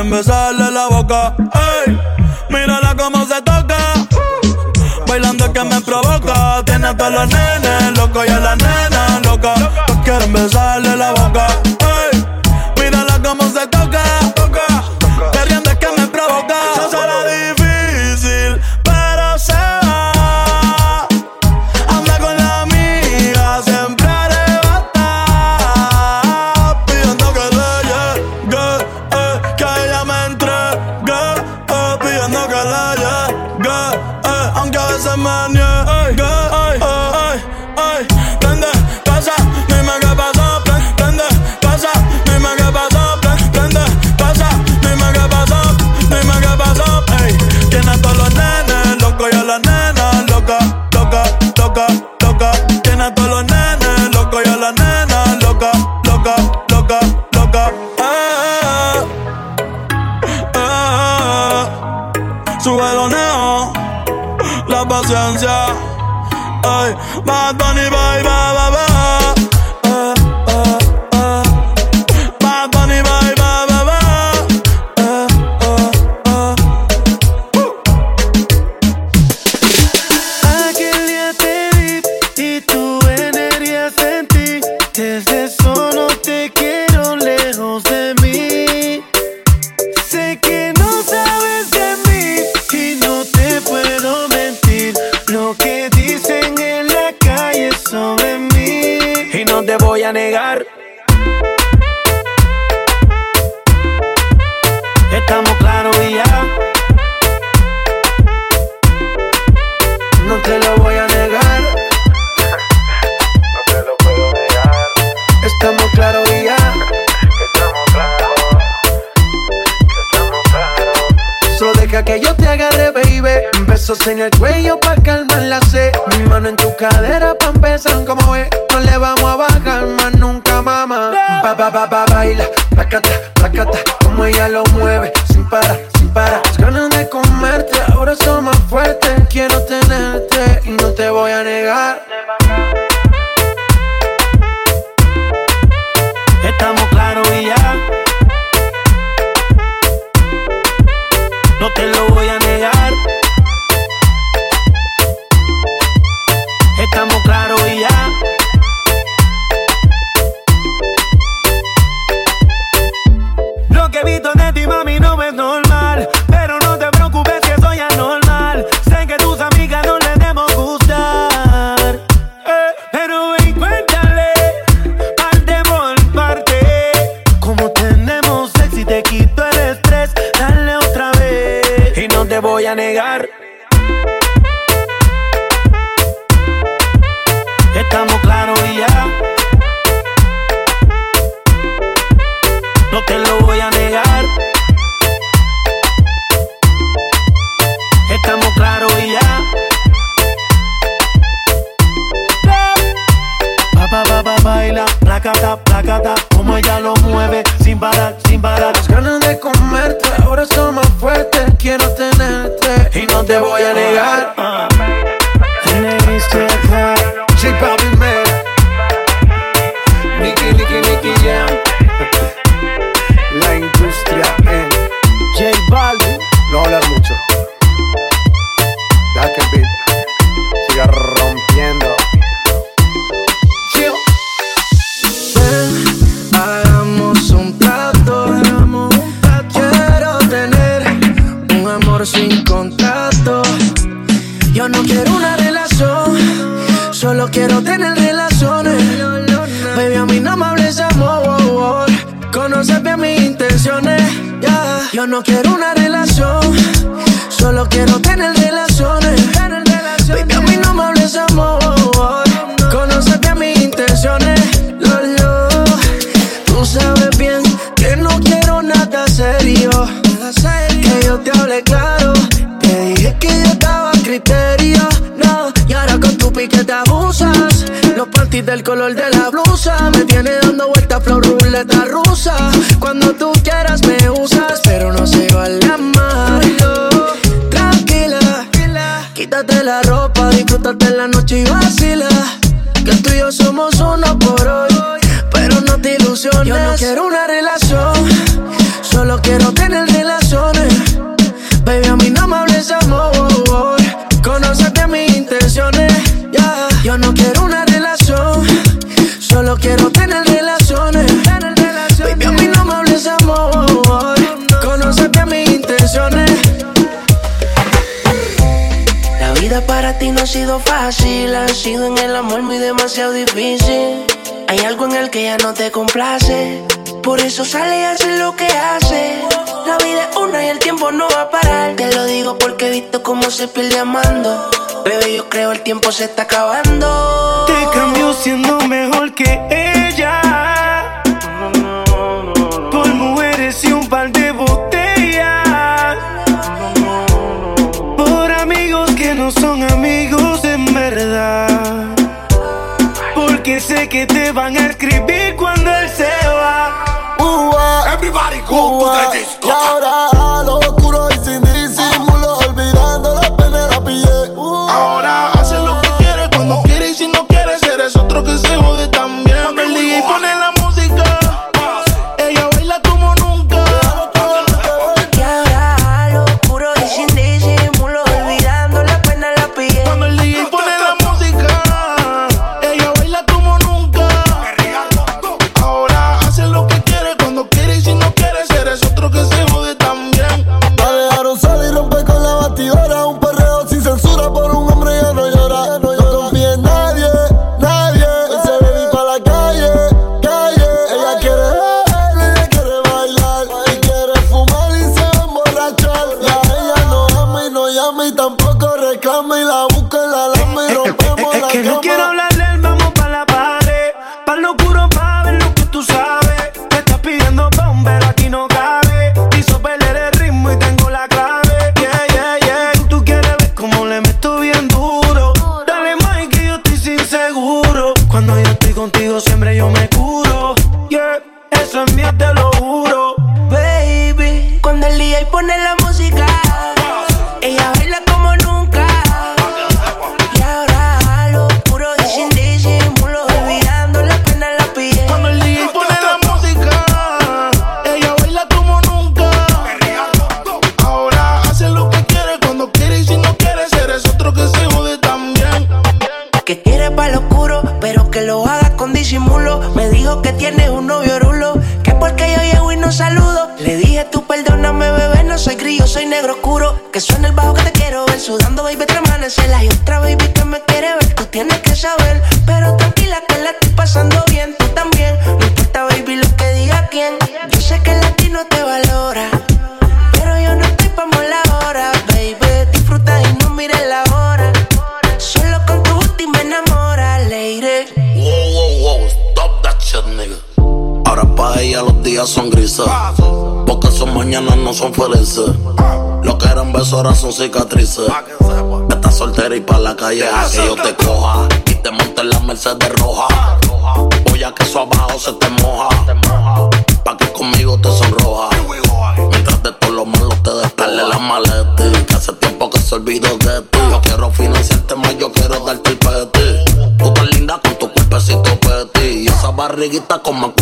quieren besarle la boca. Ey, mírala cómo se toca. Bailando es que me provoca. Tiene a todos los nenes locos y a la nena loca. Todos quieren besarle la boca. Sing it. Way up y el tiempo no va a parar. Te lo digo porque he visto cómo se pierde amando. Bebé, yo creo el tiempo se está acabando. Te cambió siendo mejor que ella. Por mujeres y un par de botellas. Por amigos que no son amigos en verdad. Porque sé que te van a las horas son cicatrices. Estás soltera y pa' la calle a que yo te coja. Y te monte en la Mercedes roja. Voy a que eso abajo se te moja. Pa' que conmigo te sonroja. Mientras de todo los malo te despele la maleta. Que hace tiempo que se olvidó de ti. Yo quiero financiarte más, yo quiero darte el peti. Tú estás linda con tu cuerpecito peti. Y esa barriguita como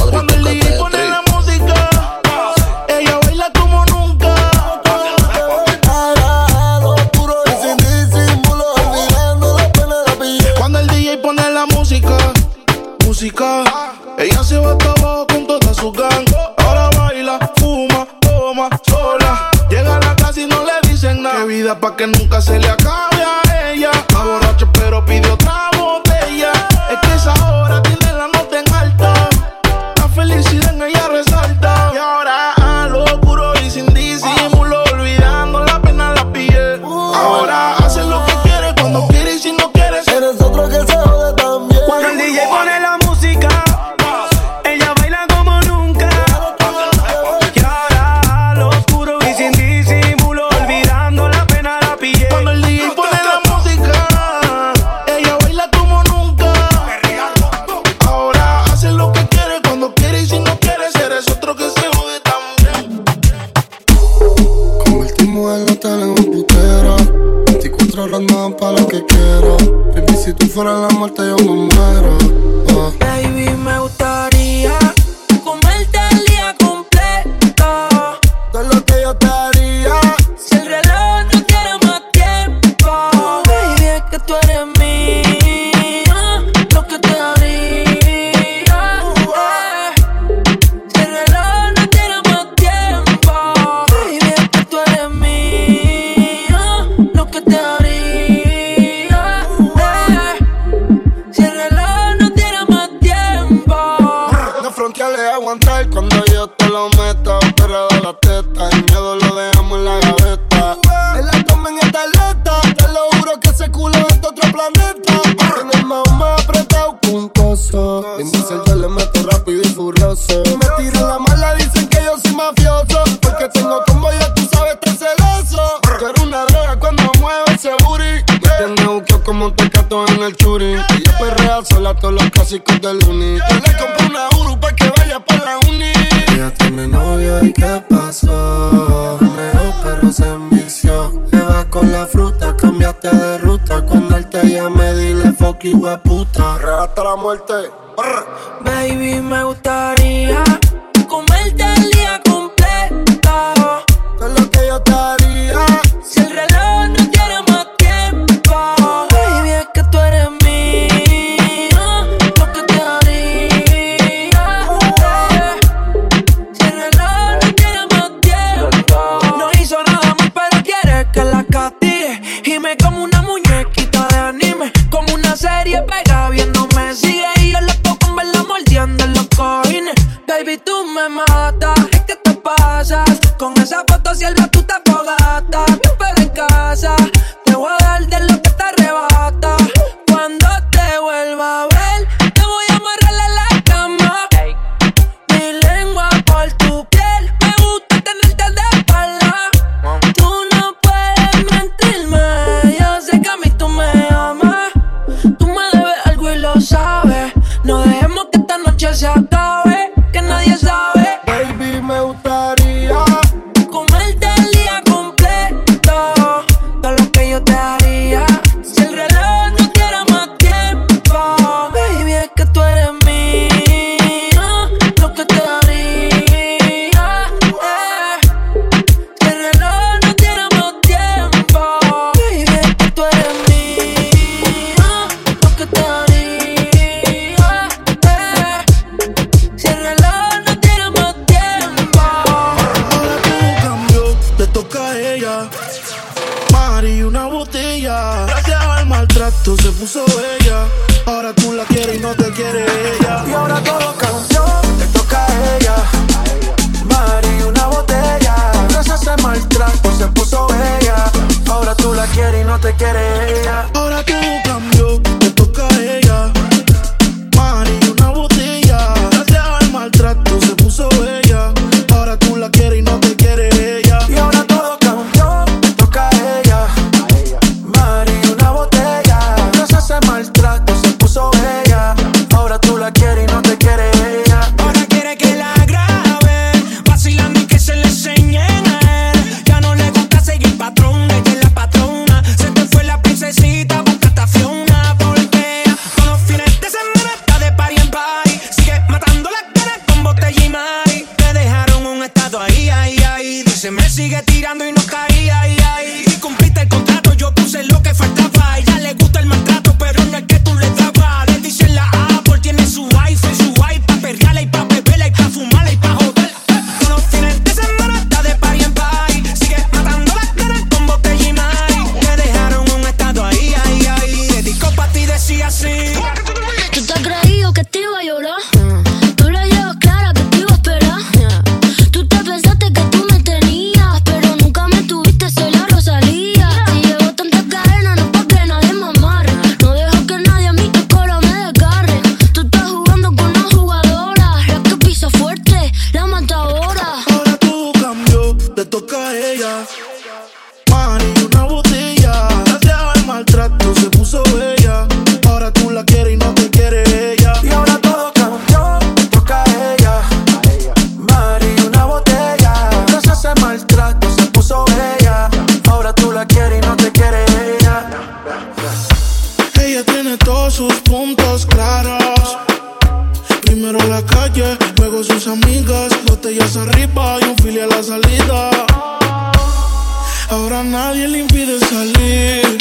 Nadie le impide salir.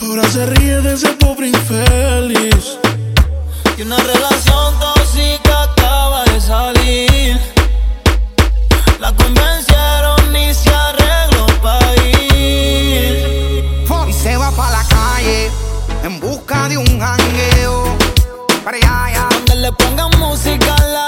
Ahora se ríe de ese pobre infeliz. Y una relación tóxica acaba de salir. La convencieron y se arregló para ir. Y se va para la calle en busca de un jangueo. Para allá, allá. Donde le pongan música a la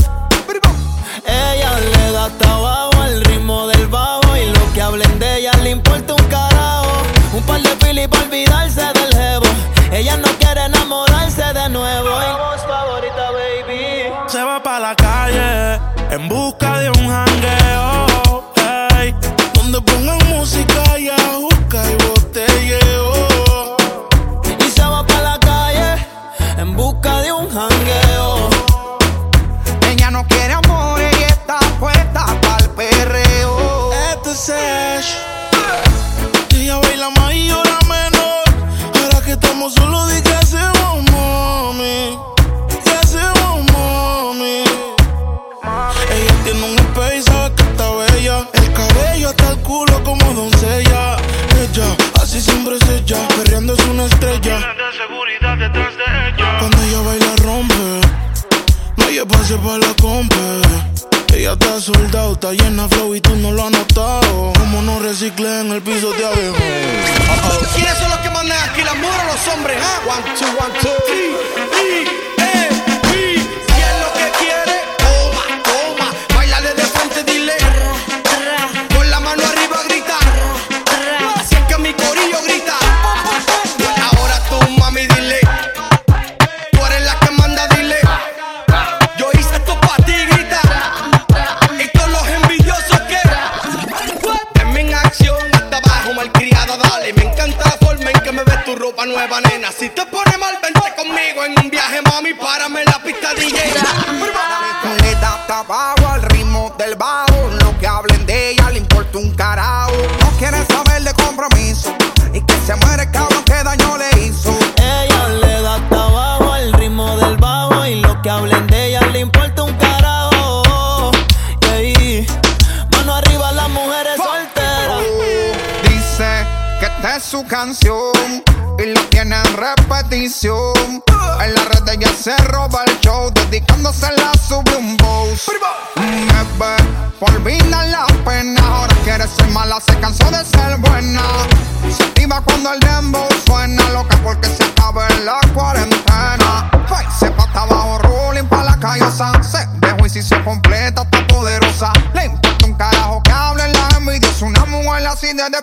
Ella le da trabajo al ritmo del bajo y lo que hablen de ella le importa un carajo. Un par de pili para olvidarse del jevo. Ella no quiere enamorarse de nuevo. Favorita, baby. Se va para la calle en busca de un jangueo. Donde pongan música y ajuca y botelleo. Y se va para la calle en busca de un jangueo.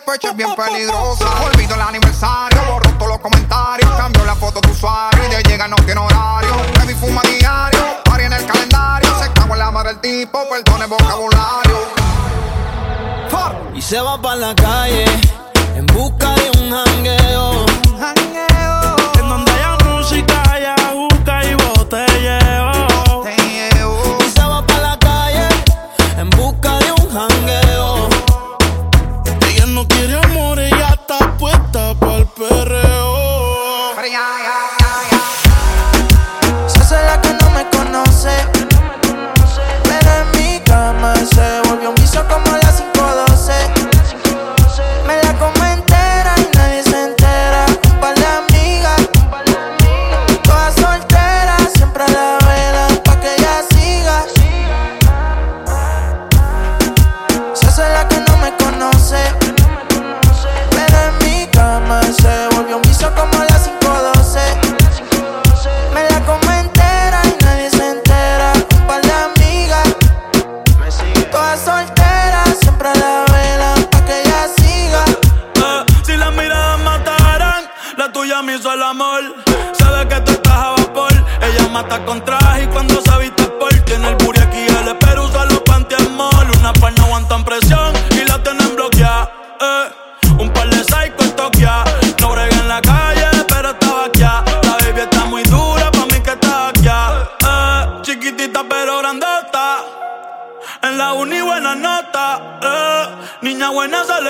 sospecha es bien peligrosa. Olvido el aniversario, borro todos los comentarios. Cambio la foto de usuario y de llega no tiene horario. Baby fuma diario, pari en el calendario. Se cago en la madre del tipo, perdone vocabulario. Y se va para la calle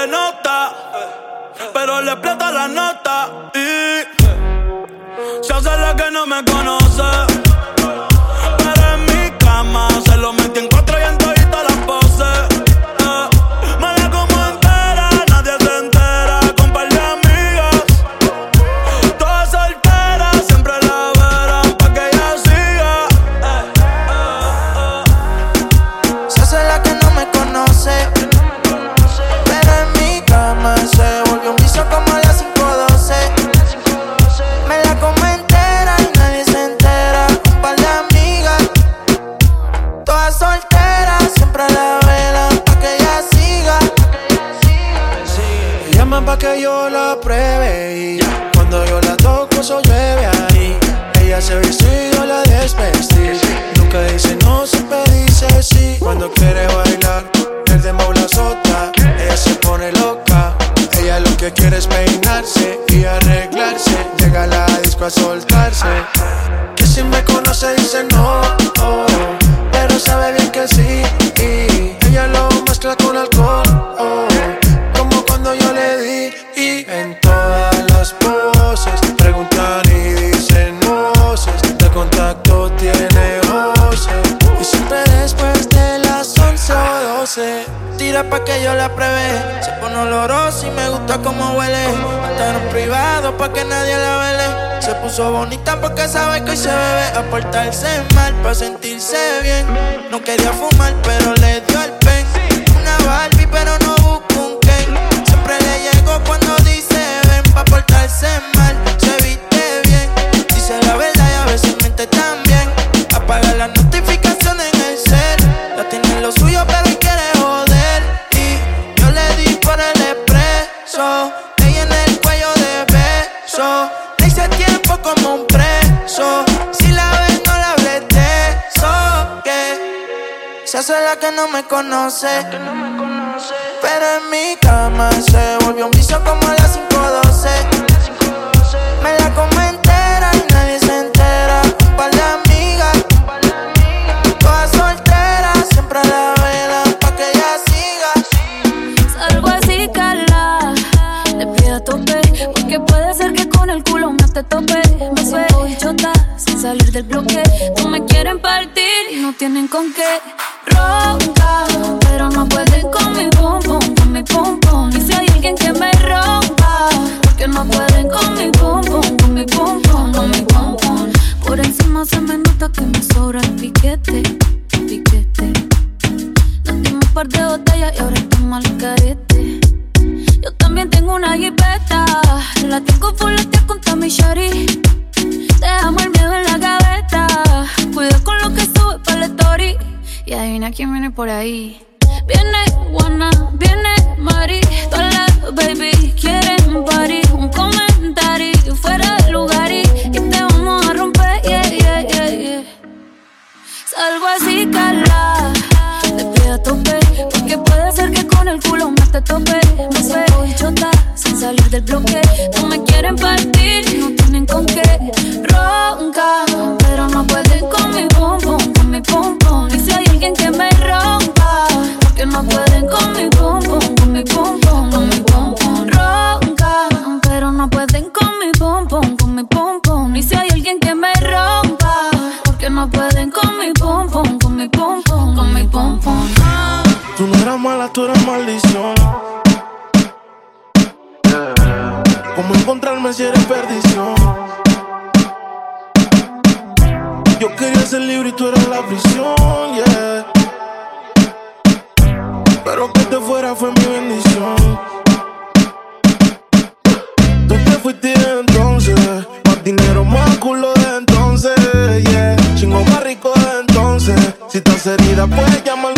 nota, pero le explota la nota y se hace la que no me conoce. Pero en mi cama se lo metí en cuatro puso bonita porque sabe que hoy se bebe a portarse mal para sentirse bien. No quería fumar, pero le dio el pen. Una Barbie, pero no busca un Ken. Siempre le llegó cuando dice ven pa' portarse mal. Se viste bien, dice la verdad y a veces miente también. Apaga las notificaciones en el ser. La tienen lo suyo, pero hay que La que no me conoce. Pero en mi cama se volvió un vicio como a las 512. Me la come entera y nadie se entera. Un par de amigas, todas solteras, siempre a la vela, pa' que ella siga. Salgo así, Carla, le pido a tope. Porque puede ser que con el culo no te tope. Me suelo y chota, sin salir del bloque. Y no tienen con qué. Ronca, pero no pueden con mi pum pum, con mi pum pum. Y si hay alguien que me rompa, porque no pueden con mi pum pum, con mi pum pum, con mi pum pum. Por encima se me nota que me sobra el piquete, piquete. Nos un par de botellas y ahora estamos al carete. Yo también tengo una jipeta. La tengo full con mi shari. Dejamos el miedo en la gaveta. Cuida con lo que sube para la story. Y adivina quién viene por ahí. Viene Juana, viene Mari. Todas las baby quieren party. Un comentario fuera de lugar y, y te vamos a romper. Yeah, yeah, yeah, yeah. Salgo así, cala. Te pido a tope. Porque puede ser que con el culo me te tope. Me suelo y chota sin salir del bloque. No me quieren partir, no tienen con qué. Ronca, pero no pueden con mi pum pum, con mi pum pum. Y si hay alguien que me rompa, porque no pueden con mi pum pum, con mi pum pum, con mi pum pum. Ronca, pero no pueden con mi pum pum, con mi pum pum. Y si hay alguien que me rompa, porque no pueden con mi pum pum, con mi pum pum, con mi pum pum. Tú no eras mala, tú eras maldición. Perdición? Yo quería ser libre y tú eras la prisión, yeah. Pero que te fuera fue mi bendición. Tú te fuiste entonces, más dinero, más culo de entonces, yeah. Chingo más rico de entonces. Si estás herida, puedes llamar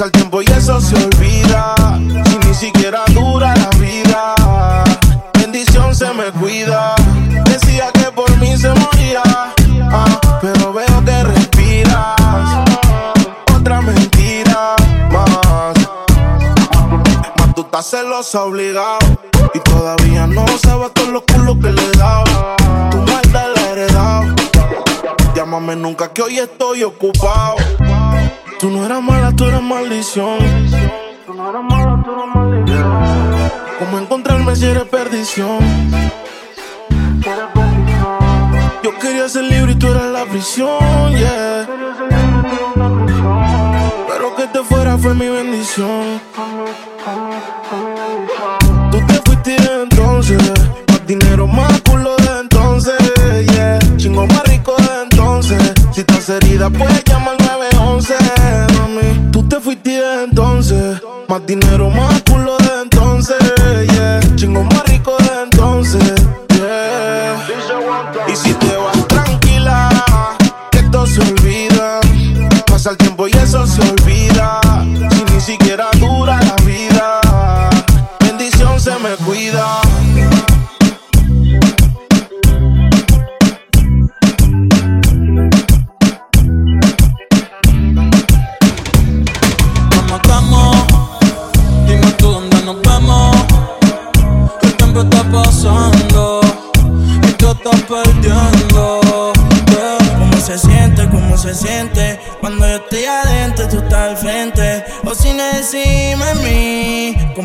Pasa el tiempo y eso se olvida. Si ni siquiera dura la vida, bendición se me cuida. Decía que por mí se moría, ah, pero veo que respiras. Otra mentira más. Más tú estás celosa obligado. Y todavía no sabes todos los culos que le daba. Tu maldad la he heredado. Llámame nunca que hoy estoy ocupado. Tú no eras mala, tú eras maldición. Tú no eras mala, tú eras maldición. ¿Cómo encontrarme si eres perdición? Yo quería ser libre y tú eras la prisión, yeah. Pero que te fuera fue mi bendición. Tú te fuiste entonces, más dinero, más culo de entonces, yeah. Chingo más rico de entonces. Si estás herida, puedes llamar 911, mami. Tú te fuiste entonces, más dinero, más culo de entonces, yeah. Chingo más rico de entonces, yeah. Y si te vas tranquila, que esto se olvida. Pasa el tiempo y eso se olvida.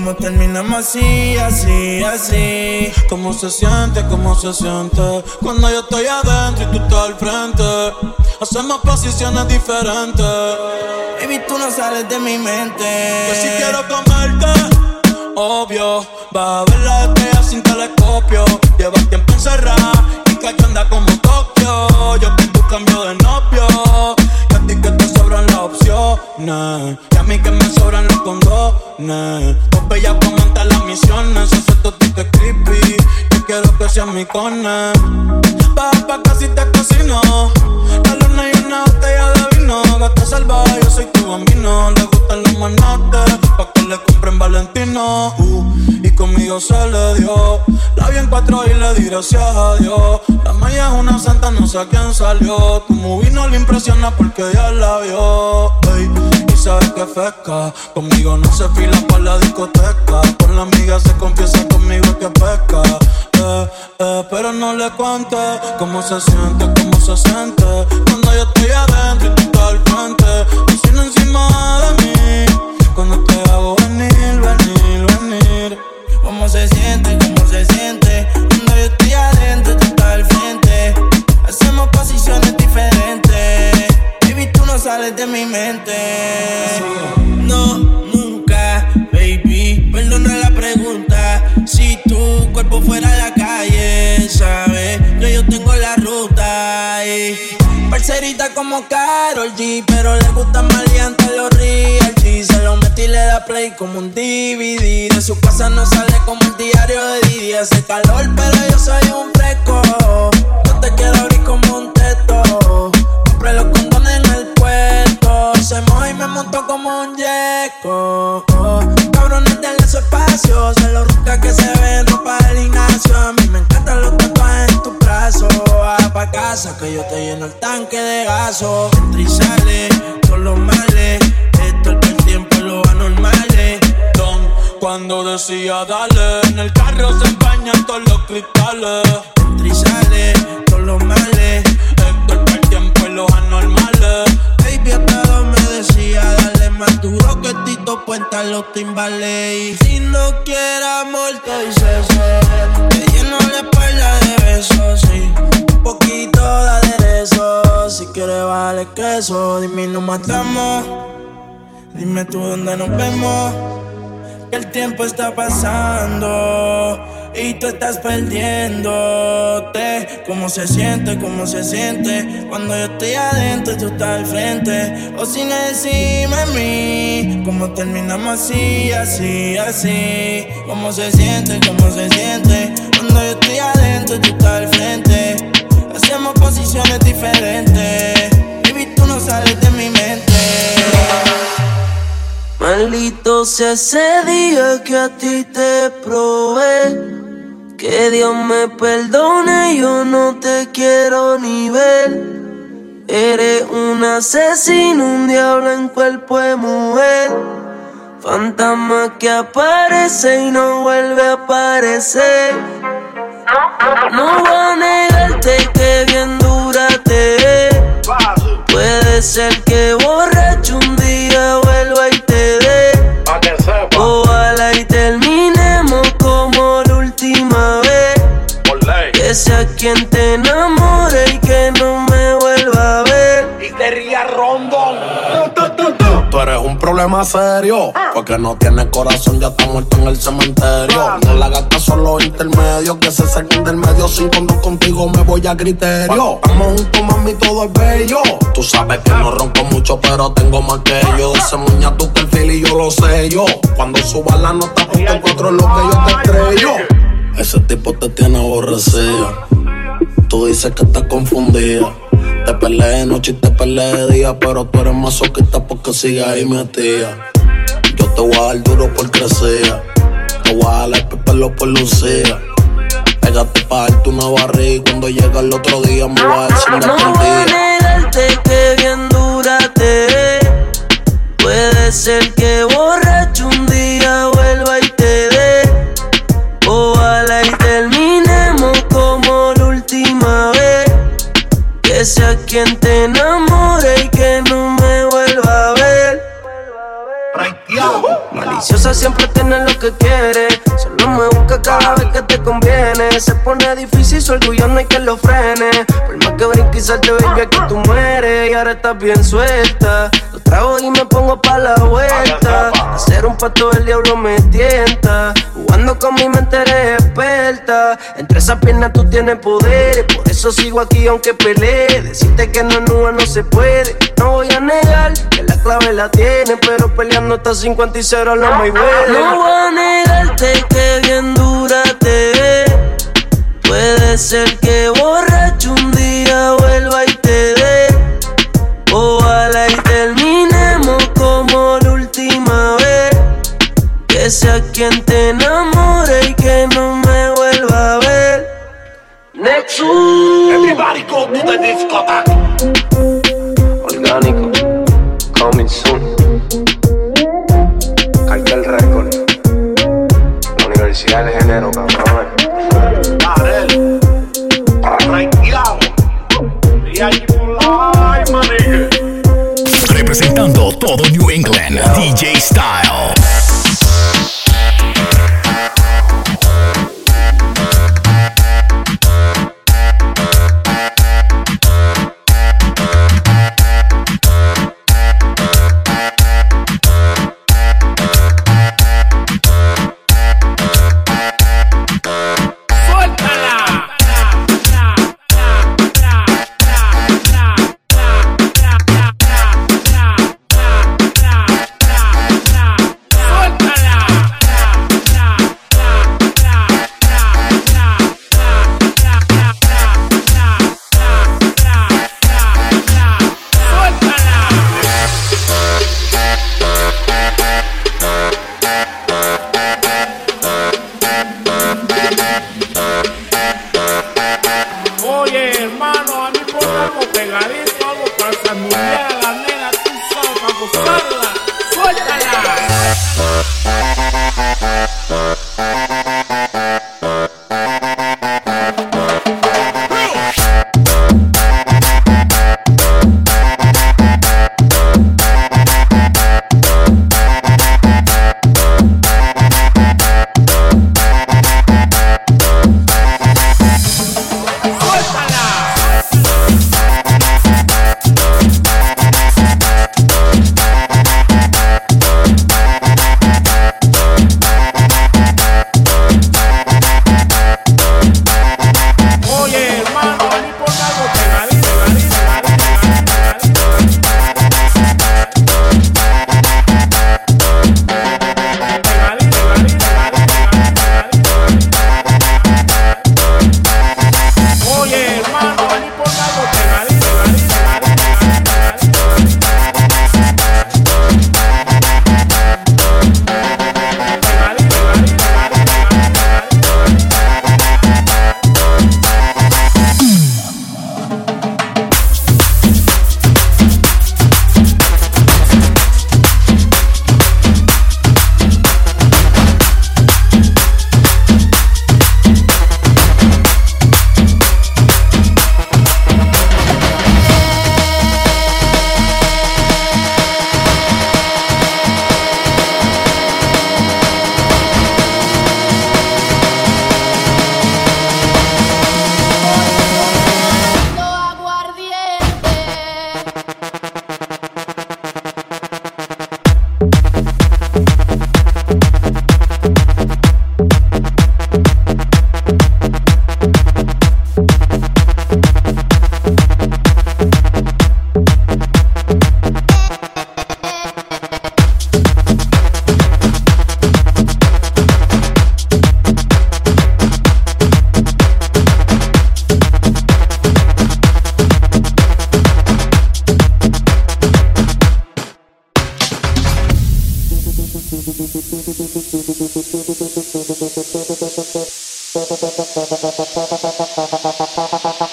Como terminamos así, así, así. ¿Cómo se siente? ¿Cómo se siente? Cuando yo estoy adentro y tú estás al frente. Hacemos posiciones diferentes. Baby, tú no sales de mi mente. Yo sí quiero comerte, obvio. Va a ver la estrella sin telescopio. Lleva tiempo encerrada y cachanda como Tokio. Yo que tu cambio de novio. Que te sobran las opciones. Y a mí que me sobran los condones. Vos bella como ante las misiones. Ese tu que creepy. Yo quiero que seas mi cone. Baja pa' casi te cocino. La luna y una botella de Gata salvaje, yo soy tu bambino. Le gustan los manates. Pa' que le compren Valentino. Uh, y conmigo se le dio. La vi en cuatro y le di gracias a Dios. La maya es una santa, no sé a quién salió. Tu movie no le impresiona porque ya la vio. Ey, y sabes que fresca. Conmigo no se fila para la discoteca. Con la amiga se confiesa conmigo que pesca. Eh, eh, pero no le cuente cómo se siente, cómo se siente. Cuando yo estoy adentro y tú al frente. Cocina encima de mí. Cuando te hago venir, venir, venir. ¿Cómo se siente? ¿Cómo se siente? Cuando yo estoy adentro, tú estás al frente. Hacemos posiciones diferentes. Baby, tú no sales de mi mente. No, nunca, baby. Perdona la pregunta. Si tu cuerpo fuera la calle, sabes parcerita como Carol G, pero le gusta maleante los real G. Se lo metí y le da play como un DVD. De su casa no sale como el diario de Didi. Hace calor, pero yo soy un fresco. Yo te quiero abrir como un teto. Compré los condones en el puerto. Se moja y me monto como un yeco. Cabrones denle su espacio. Se lo rica que se ve en ropa del gimnasio. A mí me encantan casa que yo te lleno el tanque de gaso. Entra y sale, con los males. Esto es el tiempo, lo anormales. Don, cuando decía dale, en el carro se empañan todos los cristales. Entra y sale, con los males. Esto es el tiempo y los anormales. Baby, hasta me decía, dale más duro que Tito Puenta los timbales. Y si no quiere amor, te dice. Te lleno la espalda de besos, sí. Un poquito de aderezo. Si quieres, vale queso. Dime, nos matamos. Dime tú dónde nos vemos. Que el tiempo está pasando y tú estás perdiéndote. ¿Cómo se siente? ¿Cómo se siente? Cuando yo estoy adentro y tú estás al frente. O sin encima de mí. ¿Cómo terminamos así, así, así? ¿Cómo se siente? ¿Cómo se siente? Cuando yo estoy adentro y tú estás al frente. Hacemos posiciones diferentes. Baby, tú no sales de mi mente. Maldito sea ese día que a ti te probé. Que Dios me perdone, yo no te quiero ni ver. Eres un asesino, un diablo en cuerpo de mujer. Fantasma que aparece y no vuelve a aparecer. No voy a negarte que bien dura te ve. Puede ser que borracho un día vuelva y te dé. Ojalá y terminemos como la última vez. Que sea quien te enamore y que no me vuelva a ver. Y te ría rondón. Tú eres un problema serio. Porque no tienes corazón, ya está muerto en el cementerio. No la gastas solo intermedio. Que se saquen del medio. Sin cuando contigo me voy a criterio. Estamos juntos, mami, todo es bello. Tú sabes que no ronco mucho, pero tengo más que yo. Ese muña tu perfil y yo lo sé yo. Cuando subas la nota, punto en cuatro lo que yo te estrello. Ese tipo te tiene aborrecida. Tú dices que estás confundida. Te peleé de noche y te peleé de día, pero tú eres masoquista porque sigues ahí metida. Yo te voy a dar duro por crecer. Te voy a dar el pelo por lucía. Pégate pa' darte una barriga y cuando llega el otro día me voy a decir me No voy a negarte que bien dura te. Puede ser que borracho Que sea quien te enamore y que no me vuelva a ver. Maliciosa siempre tiene lo que que quiere. Solo me busca cada vez que te conviene. Se pone difícil, su orgullo no hay que lo frene. Por más que brinque y salte, baby, aquí tú mueres. Y ahora estás bien suelta. Lo trago y me pongo pa' la vuelta. Hacer un pato el diablo me tienta. Jugando con mi mente eres experta. Entre esas piernas tú tienes poder. Por eso sigo aquí aunque pelee. Decirte que no, no, no se puede. No voy a negar que la clave la tiene. Pero peleando hasta 50 y 0 no me huele. No voy a negarte que bien dura te ve. Puede ser que borracho un día vuelva y te dé. Ojalá y terminemos Sea quien te enamore y que no me vuelva a ver. Nexus. Everybody go to the discotheque.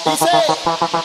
Hasta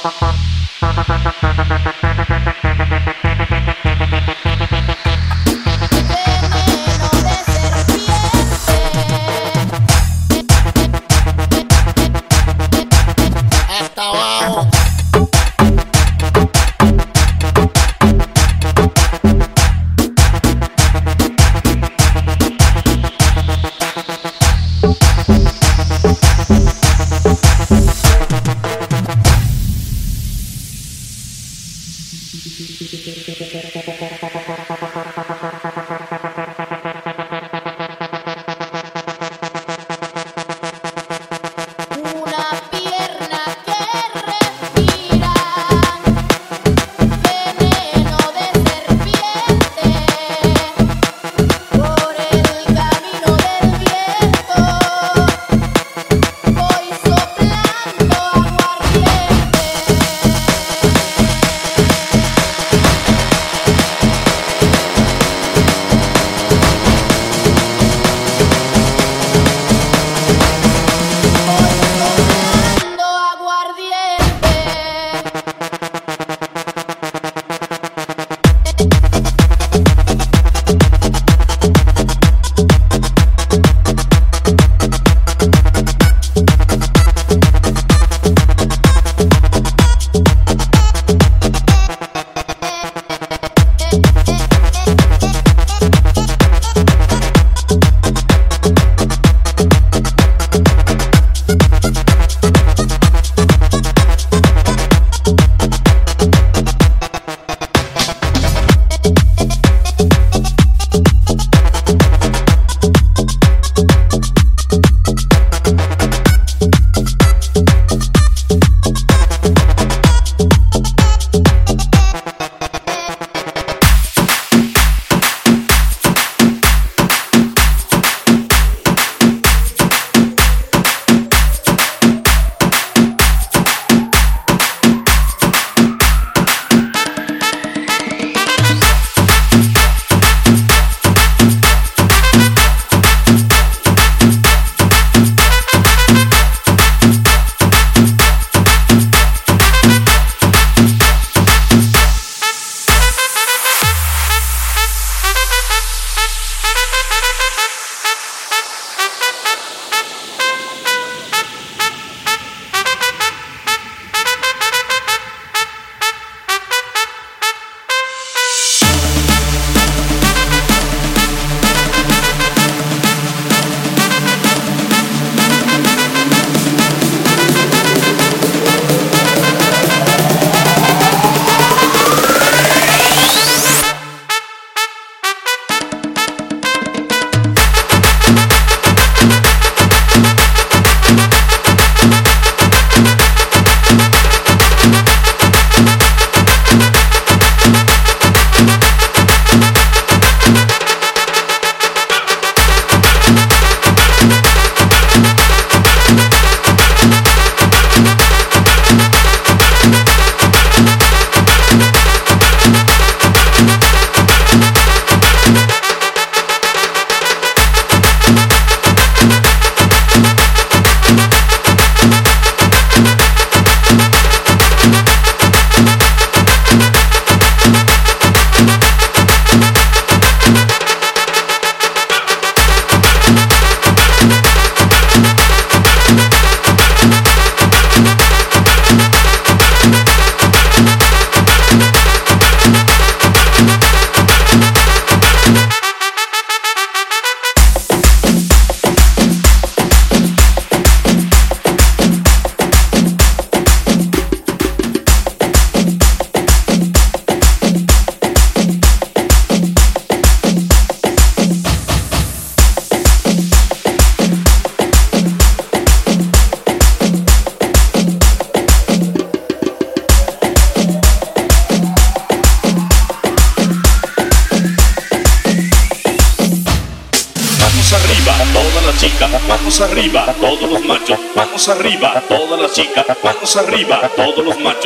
arriba, todas las chicas, manos arriba, todos los machos.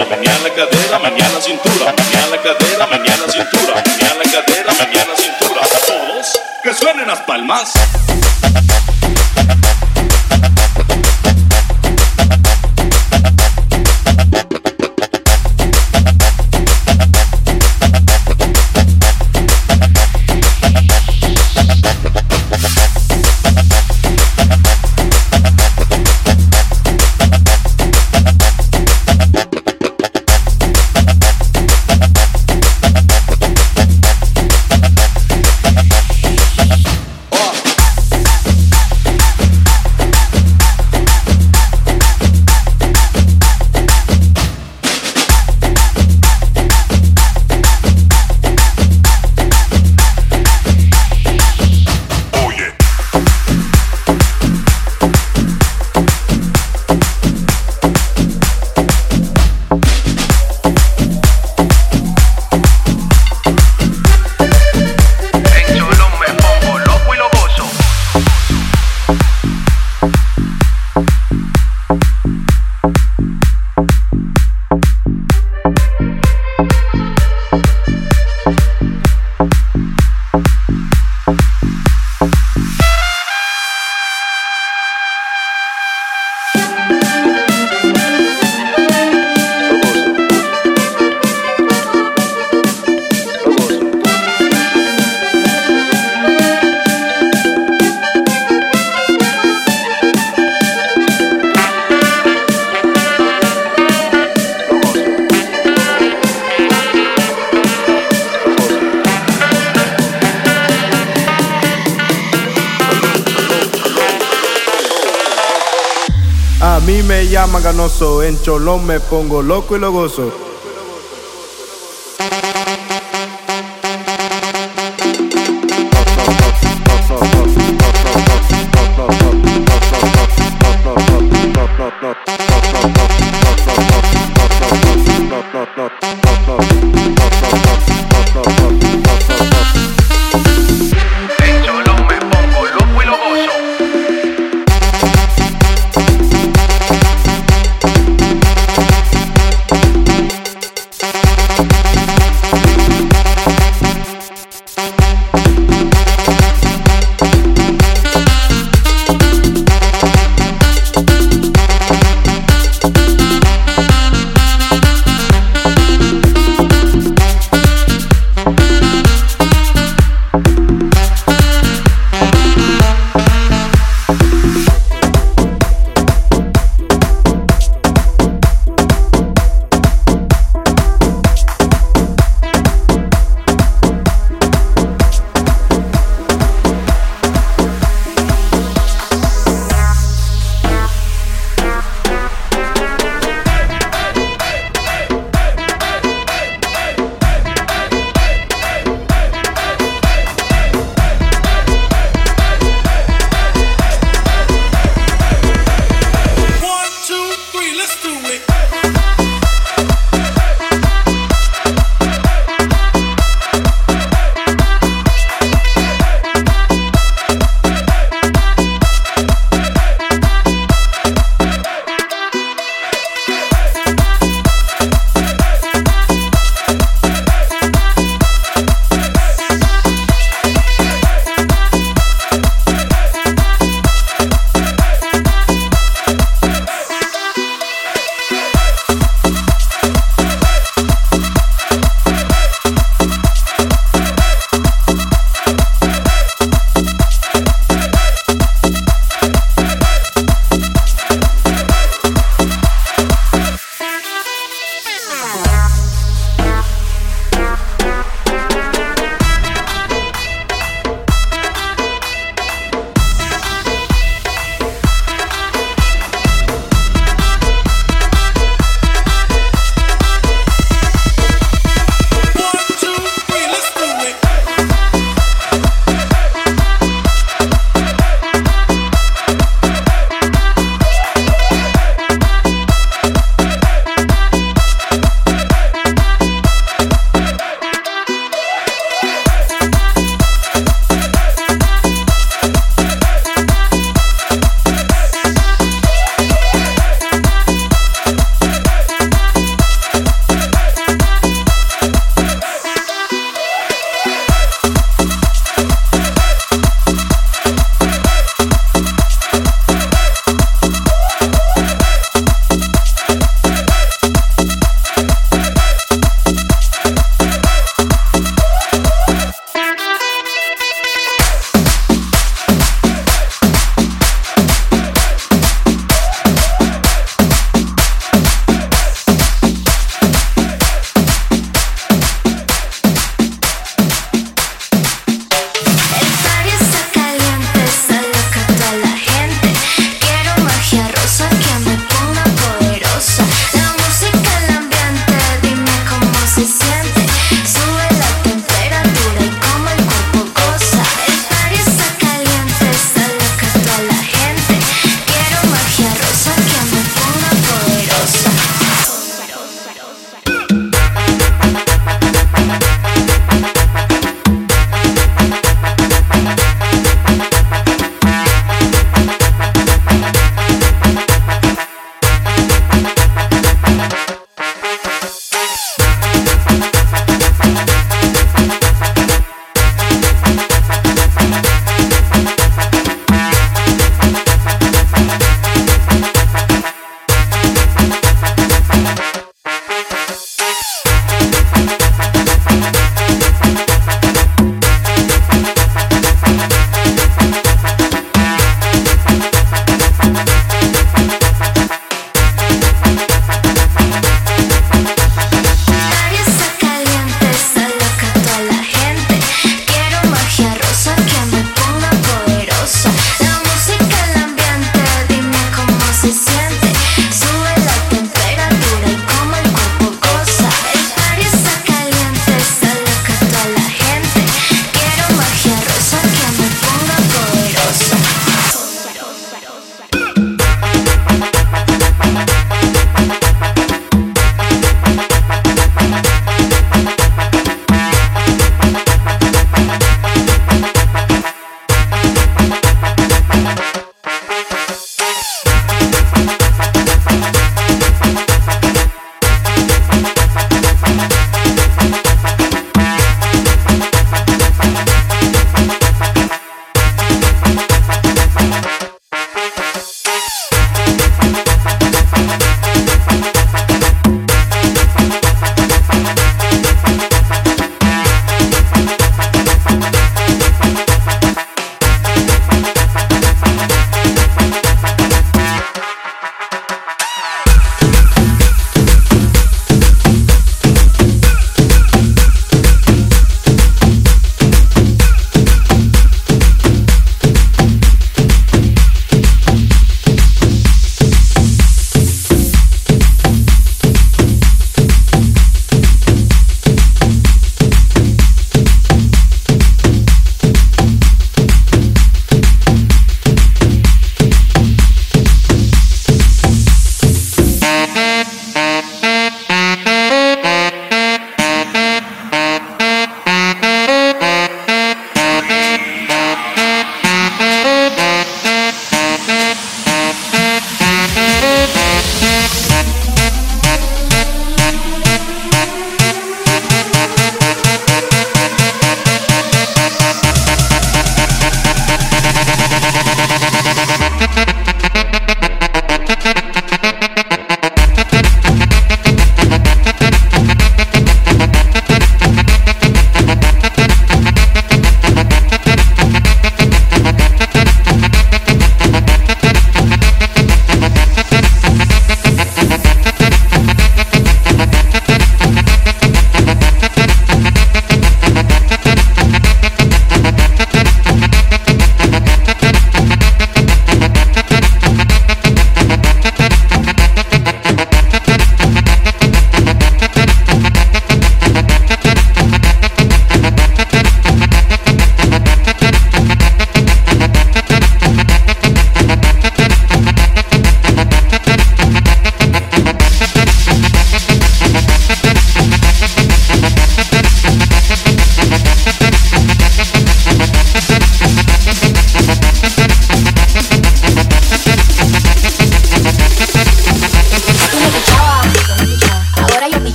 cholón me pongo loco y lo gozo.